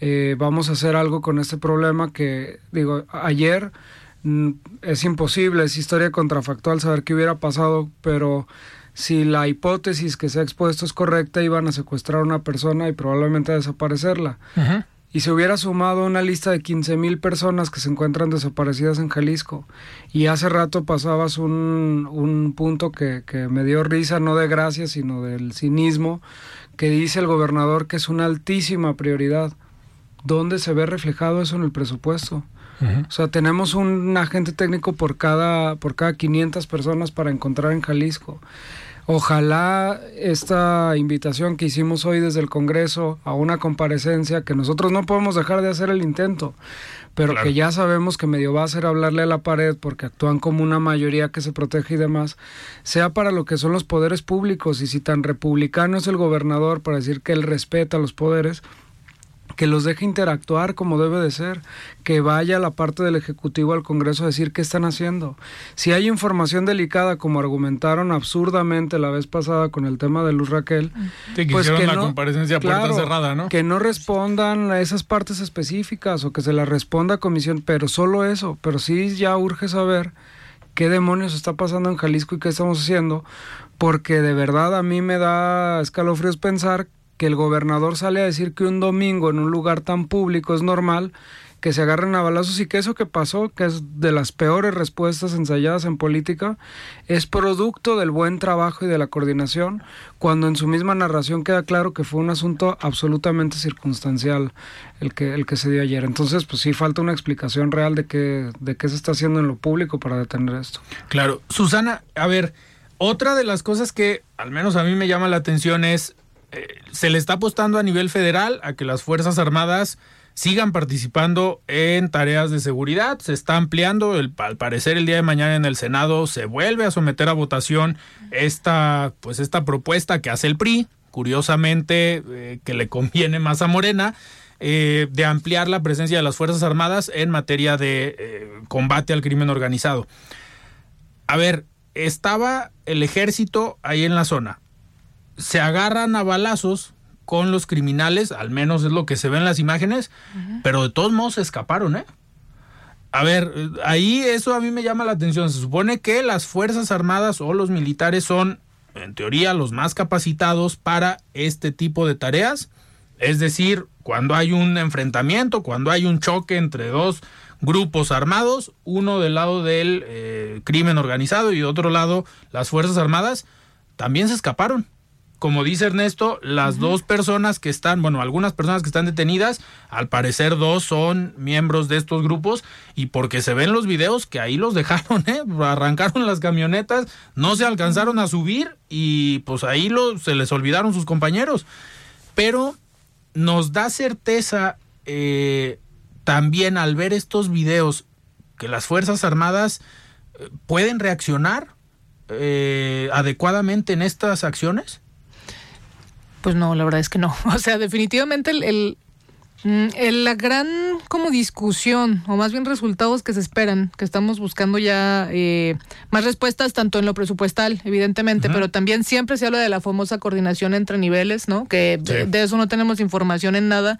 eh, vamos a hacer algo con este problema que, digo, ayer mm, es imposible, es historia contrafactual saber qué hubiera pasado, pero si la hipótesis que se ha expuesto es correcta, iban a secuestrar a una persona y probablemente a desaparecerla. Y se hubiera sumado una lista de 15 mil personas que se encuentran desaparecidas en Jalisco. Y hace rato pasabas un, un punto que, que me dio risa, no de gracia, sino del cinismo, que dice el gobernador que es una altísima prioridad ¿dónde se ve reflejado eso en el presupuesto? O sea, tenemos un agente técnico por cada, por cada 500 personas para encontrar en Jalisco. Ojalá esta invitación que hicimos hoy desde el Congreso a una comparecencia, que nosotros no podemos dejar de hacer el intento, pero que ya sabemos que medio va a ser hablarle a la pared porque actúan como una mayoría que se protege y demás, sea para lo que son los poderes públicos y si tan republicano es el gobernador para decir que él respeta los poderes, que los deje interactuar como debe de ser, que vaya la parte del Ejecutivo al Congreso a decir qué están haciendo. Si hay información delicada, como argumentaron absurdamente la vez pasada con el tema de Luz Raquel,
pues que la no, comparecencia puerta cerrada, ¿no?
Que no respondan a esas partes específicas o que se la responda a comisión, pero solo eso, pero sí ya urge saber qué demonios está pasando en Jalisco y qué estamos haciendo, porque de verdad a mí me da escalofríos pensar que el gobernador sale a decir que un domingo en un lugar tan público es normal que se agarren a balazos y que eso que pasó, que es de las peores respuestas ensayadas en política, es producto del buen trabajo y de la coordinación, cuando en su misma narración queda claro que fue un asunto absolutamente circunstancial el que, el que se dio ayer. Entonces, pues sí falta una explicación real de qué, de qué se está haciendo en lo público para detener esto.
Claro. Susana, a ver, otra de las cosas que al menos a mí me llama la atención es eh, se le está apostando a nivel federal a que las Fuerzas Armadas sigan participando en tareas de seguridad. Se está ampliando, el, al parecer el día de mañana en el Senado se vuelve a someter a votación esta, pues esta propuesta que hace el PRI, curiosamente eh, que le conviene más a Morena, eh, de ampliar la presencia de las Fuerzas Armadas en materia de combate al crimen organizado. A ver, estaba el ejército ahí en la zona se agarran a balazos con los criminales, al menos es lo que se ve en las imágenes, pero de todos modos se escaparon, ¿eh? A ver, ahí eso a mí me llama la atención. Se supone que las Fuerzas Armadas o los militares son, en teoría, los más capacitados para este tipo de tareas. Es decir, cuando hay un enfrentamiento, cuando hay un choque entre dos grupos armados, uno del lado del eh, crimen organizado y otro lado las Fuerzas Armadas, también se escaparon como dice Ernesto, las dos personas que están, bueno, algunas personas que están detenidas, al parecer dos son miembros de estos grupos y porque se ven los videos que ahí los (laughs) dejaron, ¿eh? arrancaron las camionetas, no se alcanzaron a subir y pues ahí lo, se les olvidaron sus compañeros. Pero nos da certeza eh, también al ver estos videos que las Fuerzas Armadas eh, pueden reaccionar eh, adecuadamente en estas acciones?
Pues no, la verdad es que no. (laughs) O sea, definitivamente el, Mm, la gran como discusión, o más bien resultados que se esperan, que estamos buscando ya eh, más respuestas tanto en lo presupuestal, evidentemente, pero también siempre se habla de la famosa coordinación entre niveles, ¿no? Que de, eso no tenemos información en nada.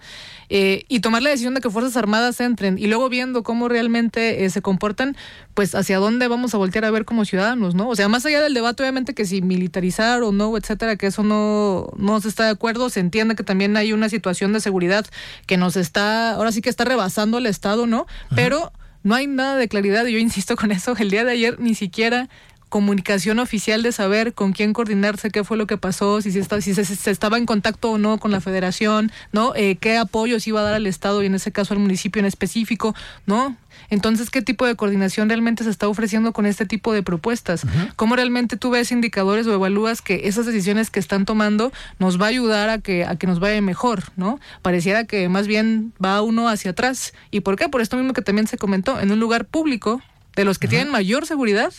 Eh, y tomar la decisión de que Fuerzas Armadas entren y luego viendo cómo realmente eh, se comportan, pues hacia dónde vamos a voltear a ver como ciudadanos, ¿no? O sea, más allá del debate, obviamente, que si militarizar o no, etcétera, que eso no, no se está de acuerdo, se entiende que también hay una situación de seguridad que nos está, ahora sí que está rebasando el Estado, ¿no? Pero no hay nada de claridad, y yo insisto con eso, el día de ayer ni siquiera comunicación oficial de saber con quién coordinarse, qué fue lo que pasó, si, se, si se, estaba en contacto o no con la federación, ¿no? Eh, qué apoyos iba a dar al Estado y en ese caso al municipio en específico, ¿no? Entonces, ¿qué tipo de coordinación realmente se está ofreciendo con este tipo de propuestas? ¿Cómo realmente tú ves indicadores o evalúas que esas decisiones que están tomando nos va a ayudar a que, a que nos vaya mejor, ¿no? Pareciera que más bien va uno hacia atrás. ¿Y por qué? Por esto mismo que también se comentó, en un lugar público, de los que tienen mayor seguridad,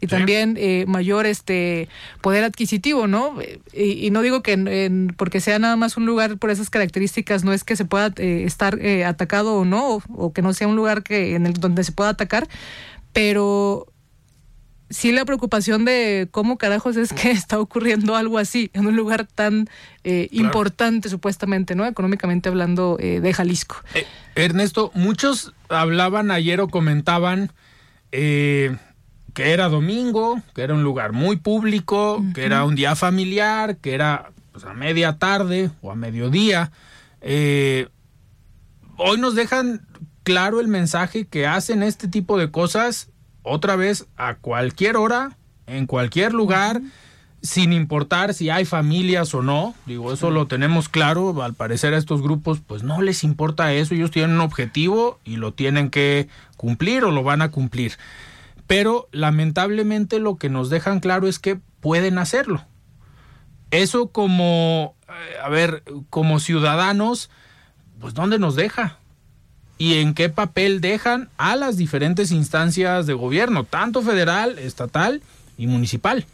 y también eh, mayor este poder adquisitivo, ¿no? Y, no digo que porque sea nada más un lugar por esas características no es que se pueda eh, estar eh, atacado o no o, que no sea un lugar que en el donde se pueda atacar, pero sí la preocupación de cómo carajos es que (laughs) está ocurriendo algo así en un lugar tan importante supuestamente, ¿no? Económicamente hablando de Jalisco.
Ernesto, muchos hablaban ayer o comentaban eh, que era domingo, que era un lugar muy público, que era un día familiar, que era pues, a media tarde o a mediodía. Eh, hoy nos dejan claro el mensaje que hacen este tipo de cosas otra vez a cualquier hora, en cualquier lugar, sin importar si hay familias o no. Digo, eso lo tenemos claro. Al parecer a estos grupos pues no les importa eso. Ellos tienen un objetivo y lo tienen que cumplir o lo van a cumplir pero lamentablemente lo que nos dejan claro es que pueden hacerlo. Eso como, eh, a ver, como ciudadanos, pues ¿dónde nos deja? ¿Y en qué papel dejan a las diferentes instancias de gobierno, tanto federal, estatal y municipal?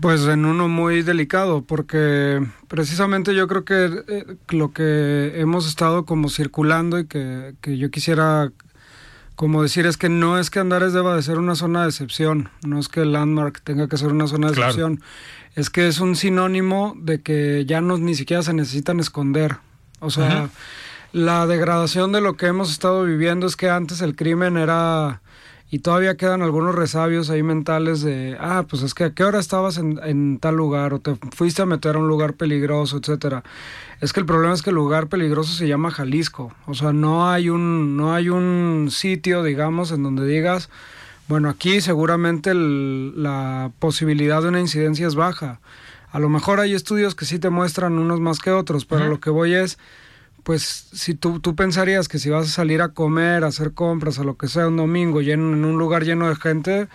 Pues en uno muy delicado, porque precisamente yo creo que eh, lo que hemos estado como circulando y que, que yo quisiera como decir es que no es que Andares deba de ser una zona de excepción, no es que el Landmark tenga que ser una zona de excepción, es que es un sinónimo de que ya no ni siquiera se necesitan esconder. O sea, la degradación de lo que hemos estado viviendo es que antes el crimen era y todavía quedan algunos resabios ahí mentales de, ah, pues es que a qué hora estabas en, en, tal lugar o te fuiste a meter a un lugar peligroso, etcétera. Es que el problema es que el lugar peligroso se llama Jalisco, o sea, no hay un, no hay un sitio, digamos, en donde digas, bueno, aquí seguramente la posibilidad de una incidencia es baja. A lo mejor hay estudios que sí te muestran unos más que otros, pero lo que voy es pues si tú, tú pensarías que si vas a salir a comer, a hacer compras, a lo que sea un domingo lleno, en un lugar lleno de gente,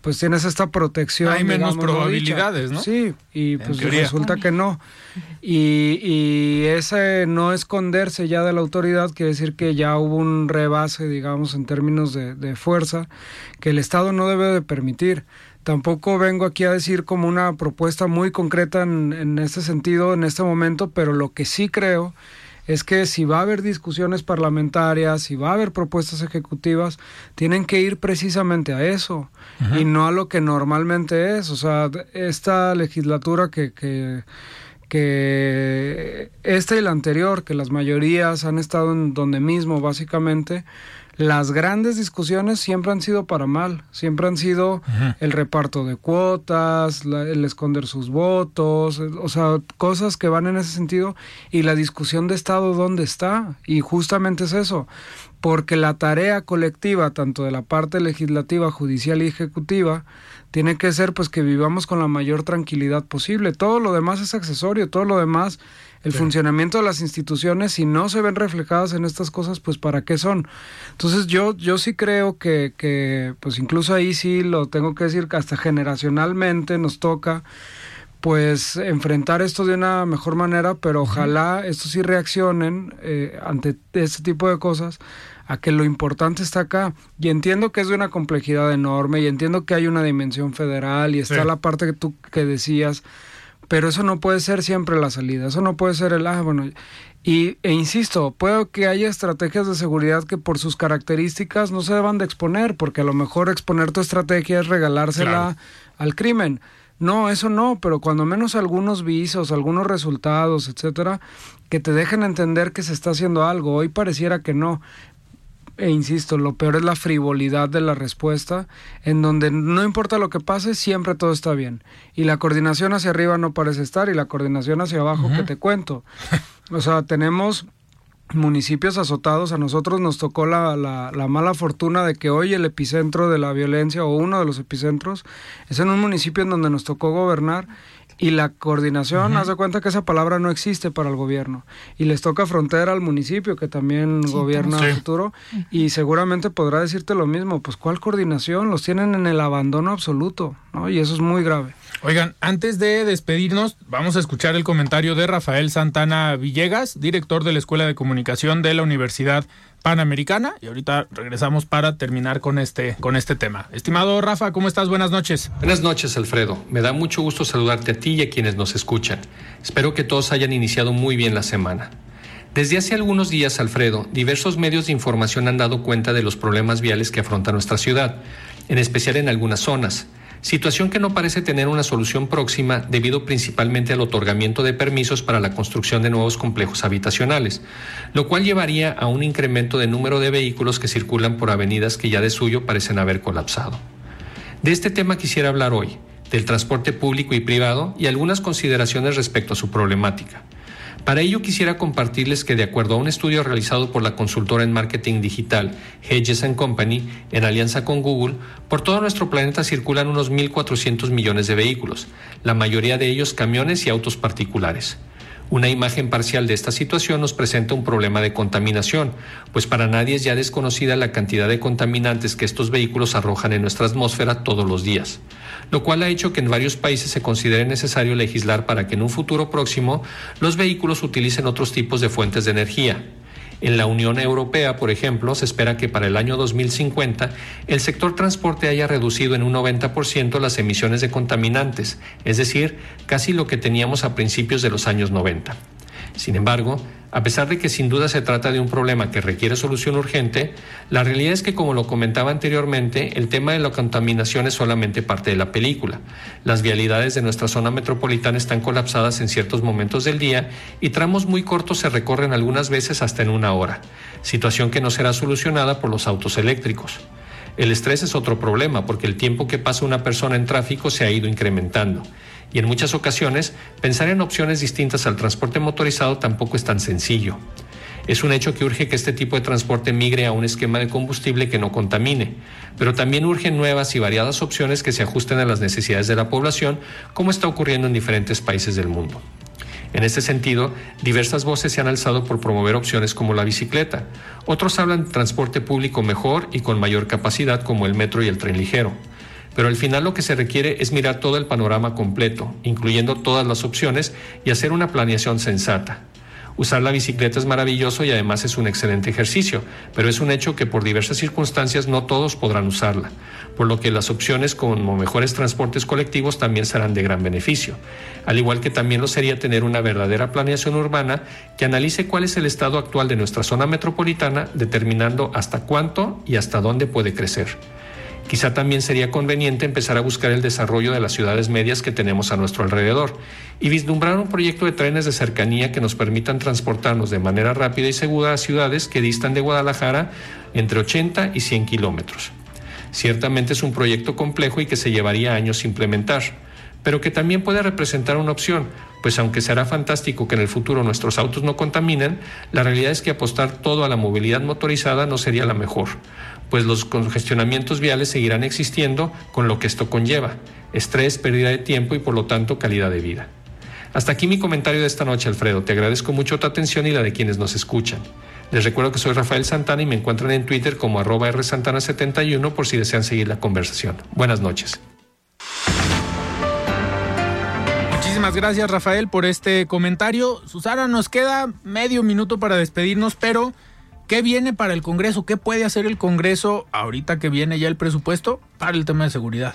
pues tienes esta protección.
Hay menos probabilidades, ¿no?
Sí, y pues resulta que no. Y, y, ese no esconderse ya de la autoridad quiere decir que ya hubo un rebase, digamos, en términos de, de fuerza, que el Estado no debe de permitir. Tampoco vengo aquí a decir como una propuesta muy concreta en, en este sentido, en este momento, pero lo que sí creo es que si va a haber discusiones parlamentarias, si va a haber propuestas ejecutivas, tienen que ir precisamente a eso y no a lo que normalmente es. O sea, esta legislatura que, que, que esta y la anterior, que las mayorías han estado en donde mismo básicamente, las grandes discusiones siempre han sido para mal, siempre han sido el reparto de cuotas, el esconder sus votos, o sea, cosas que van en ese sentido y la discusión de Estado dónde está y justamente es eso, porque la tarea colectiva tanto de la parte legislativa, judicial y ejecutiva tiene que ser pues que vivamos con la mayor tranquilidad posible. Todo lo demás es accesorio, todo lo demás el funcionamiento de las instituciones, si no se ven reflejadas en estas cosas, pues para qué son. Entonces yo, yo sí creo que, que, pues incluso ahí sí lo tengo que decir que hasta generacionalmente nos toca pues enfrentar esto de una mejor manera, pero ojalá estos sí reaccionen eh, ante este tipo de cosas a que lo importante está acá. Y entiendo que es de una complejidad enorme y entiendo que hay una dimensión federal y está la parte que tú que decías pero eso no puede ser siempre la salida, eso no puede ser el, ah, bueno, y, e insisto, puede que haya estrategias de seguridad que por sus características no se deban de exponer, porque a lo mejor exponer tu estrategia es regalársela al crimen. No, eso no, pero cuando menos algunos visos, algunos resultados, etcétera, que te dejen entender que se está haciendo algo. Hoy pareciera que no e insisto, lo peor es la frivolidad de la respuesta, en donde no importa lo que pase, siempre todo está bien. Y la coordinación hacia arriba no parece estar, y la coordinación hacia abajo, que te cuento. O sea, tenemos municipios azotados, a nosotros nos tocó la, la, la, mala fortuna de que hoy el epicentro de la violencia o uno de los epicentros es en un municipio en donde nos tocó gobernar y la coordinación, haz de cuenta que esa palabra no existe para el gobierno. Y les toca frontera al municipio, que también gobierna el futuro, y seguramente podrá decirte lo mismo. Pues, ¿cuál coordinación? Los tienen en el abandono absoluto, ¿no? Y eso es muy grave.
Oigan, antes de despedirnos, vamos a escuchar el comentario de Rafael Santana Villegas, director de la Escuela de Comunicación de la Universidad Panamericana. Y ahorita regresamos para terminar con este, con este tema. Estimado Rafa, ¿cómo estás? Buenas noches.
Buenas noches, Alfredo. Me da mucho gusto saludarte a ti y a quienes nos escuchan. Espero que todos hayan iniciado muy bien la semana. Desde hace algunos días, Alfredo, diversos medios de información han dado cuenta de los problemas viales que afronta nuestra ciudad, en especial en algunas zonas situación que no parece tener una solución próxima debido principalmente al otorgamiento de permisos para la construcción de nuevos complejos habitacionales, lo cual llevaría a un incremento de número de vehículos que circulan por avenidas que ya de suyo parecen haber colapsado. De este tema quisiera hablar hoy, del transporte público y privado y algunas consideraciones respecto a su problemática. Para ello quisiera compartirles que de acuerdo a un estudio realizado por la consultora en marketing digital Hedges Company en alianza con Google, por todo nuestro planeta circulan unos 1.400 millones de vehículos, la mayoría de ellos camiones y autos particulares. Una imagen parcial de esta situación nos presenta un problema de contaminación, pues para nadie es ya desconocida la cantidad de contaminantes que estos vehículos arrojan en nuestra atmósfera todos los días, lo cual ha hecho que en varios países se considere necesario legislar para que en un futuro próximo los vehículos utilicen otros tipos de fuentes de energía. En la Unión Europea, por ejemplo, se espera que para el año 2050 el sector transporte haya reducido en un 90% las emisiones de contaminantes, es decir, casi lo que teníamos a principios de los años 90. Sin embargo, a pesar de que sin duda se trata de un problema que requiere solución urgente, la realidad es que, como lo comentaba anteriormente, el tema de la contaminación es solamente parte de la película. Las vialidades de nuestra zona metropolitana están colapsadas en ciertos momentos del día y tramos muy cortos se recorren algunas veces hasta en una hora, situación que no será solucionada por los autos eléctricos. El estrés es otro problema porque el tiempo que pasa una persona en tráfico se ha ido incrementando y en muchas ocasiones pensar en opciones distintas al transporte motorizado tampoco es tan sencillo. Es un hecho que urge que este tipo de transporte migre a un esquema de combustible que no contamine, pero también urgen nuevas y variadas opciones que se ajusten a las necesidades de la población, como está ocurriendo en diferentes países del mundo. En este sentido, diversas voces se han alzado por promover opciones como la bicicleta. Otros hablan de transporte público mejor y con mayor capacidad como el metro y el tren ligero. Pero al final lo que se requiere es mirar todo el panorama completo, incluyendo todas las opciones y hacer una planeación sensata. Usar la bicicleta es maravilloso y además es un excelente ejercicio, pero es un hecho que por diversas circunstancias no todos podrán usarla, por lo que las opciones como mejores transportes colectivos también serán de gran beneficio, al igual que también lo sería tener una verdadera planeación urbana que analice cuál es el estado actual de nuestra zona metropolitana, determinando hasta cuánto y hasta dónde puede crecer. Quizá también sería conveniente empezar a buscar el desarrollo de las ciudades medias que tenemos a nuestro alrededor y vislumbrar un proyecto de trenes de cercanía que nos permitan transportarnos de manera rápida y segura a ciudades que distan de Guadalajara entre 80 y 100 kilómetros. Ciertamente es un proyecto complejo y que se llevaría años implementar, pero que también puede representar una opción, pues aunque será fantástico que en el futuro nuestros autos no contaminen, la realidad es que apostar todo a la movilidad motorizada no sería la mejor, pues los congestionamientos viales seguirán existiendo con lo que esto conlleva, estrés, pérdida de tiempo y por lo tanto calidad de vida. Hasta aquí mi comentario de esta noche, Alfredo. Te agradezco mucho tu atención y la de quienes nos escuchan. Les recuerdo que soy Rafael Santana y me encuentran en Twitter como arroba rsantana71 por si desean seguir la conversación. Buenas noches.
Gracias Rafael por este comentario. Susana, nos queda medio minuto para despedirnos, pero ¿qué viene para el Congreso? ¿Qué puede hacer el Congreso ahorita que viene ya el presupuesto para el tema de seguridad?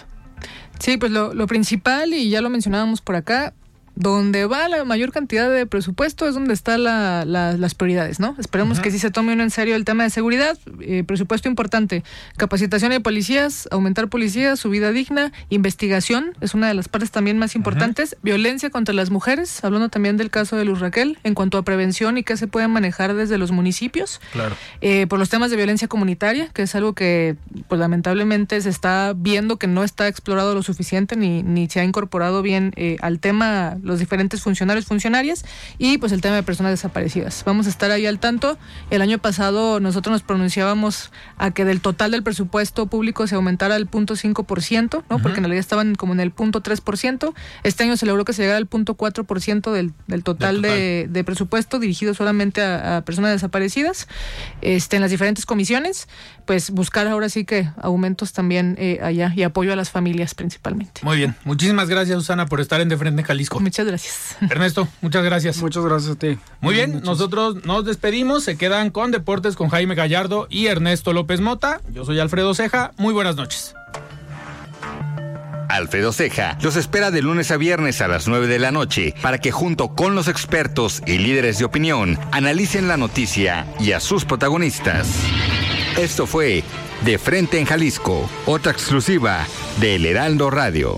Sí, pues lo principal, y ya lo mencionábamos por acá, donde va la mayor cantidad de presupuesto es donde están la, las prioridades, ¿no? Esperemos que sí se tome uno en serio el tema de seguridad. Eh, presupuesto importante, capacitación de policías, aumentar policías, su vida digna, investigación, es una de las partes también más importantes, violencia contra las mujeres, hablando también del caso de Luz Raquel, en cuanto a prevención y qué se puede manejar desde los municipios.
Claro.
Eh, por los temas de violencia comunitaria, que es algo que pues lamentablemente se está viendo que no está explorado lo suficiente ni, ni se ha incorporado bien eh, al tema los diferentes funcionarios, funcionarias y pues el tema de personas desaparecidas. Vamos a estar ahí al tanto. El año pasado nosotros nos pronunciábamos a que del total del presupuesto público se aumentara al punto 5%, ¿no? Porque en realidad estaban como en el punto 3%. Este año se logró que se llegara al punto 4% del, del total, De, de, presupuesto dirigido solamente a, a, personas desaparecidas este, en las diferentes comisiones. Pues buscar ahora sí que aumentos también eh, allá y apoyo a las familias principalmente.
Muy bien. Muchísimas gracias, Susana, por estar en De Frente Jalisco.
Muchas gracias. (laughs)
Ernesto, muchas gracias.
Muchas gracias a ti.
Muy bien, nosotros nos despedimos. Se quedan con Deportes con Jaime Gallardo y Ernesto López Mota. Yo soy Alfredo Ceja. Muy buenas noches.
Alfredo Ceja los espera de lunes a viernes a las 9 de la noche para que junto con los expertos y líderes de opinión analicen la noticia y a sus protagonistas. Esto fue De Frente en Jalisco, otra exclusiva de El Heraldo Radio.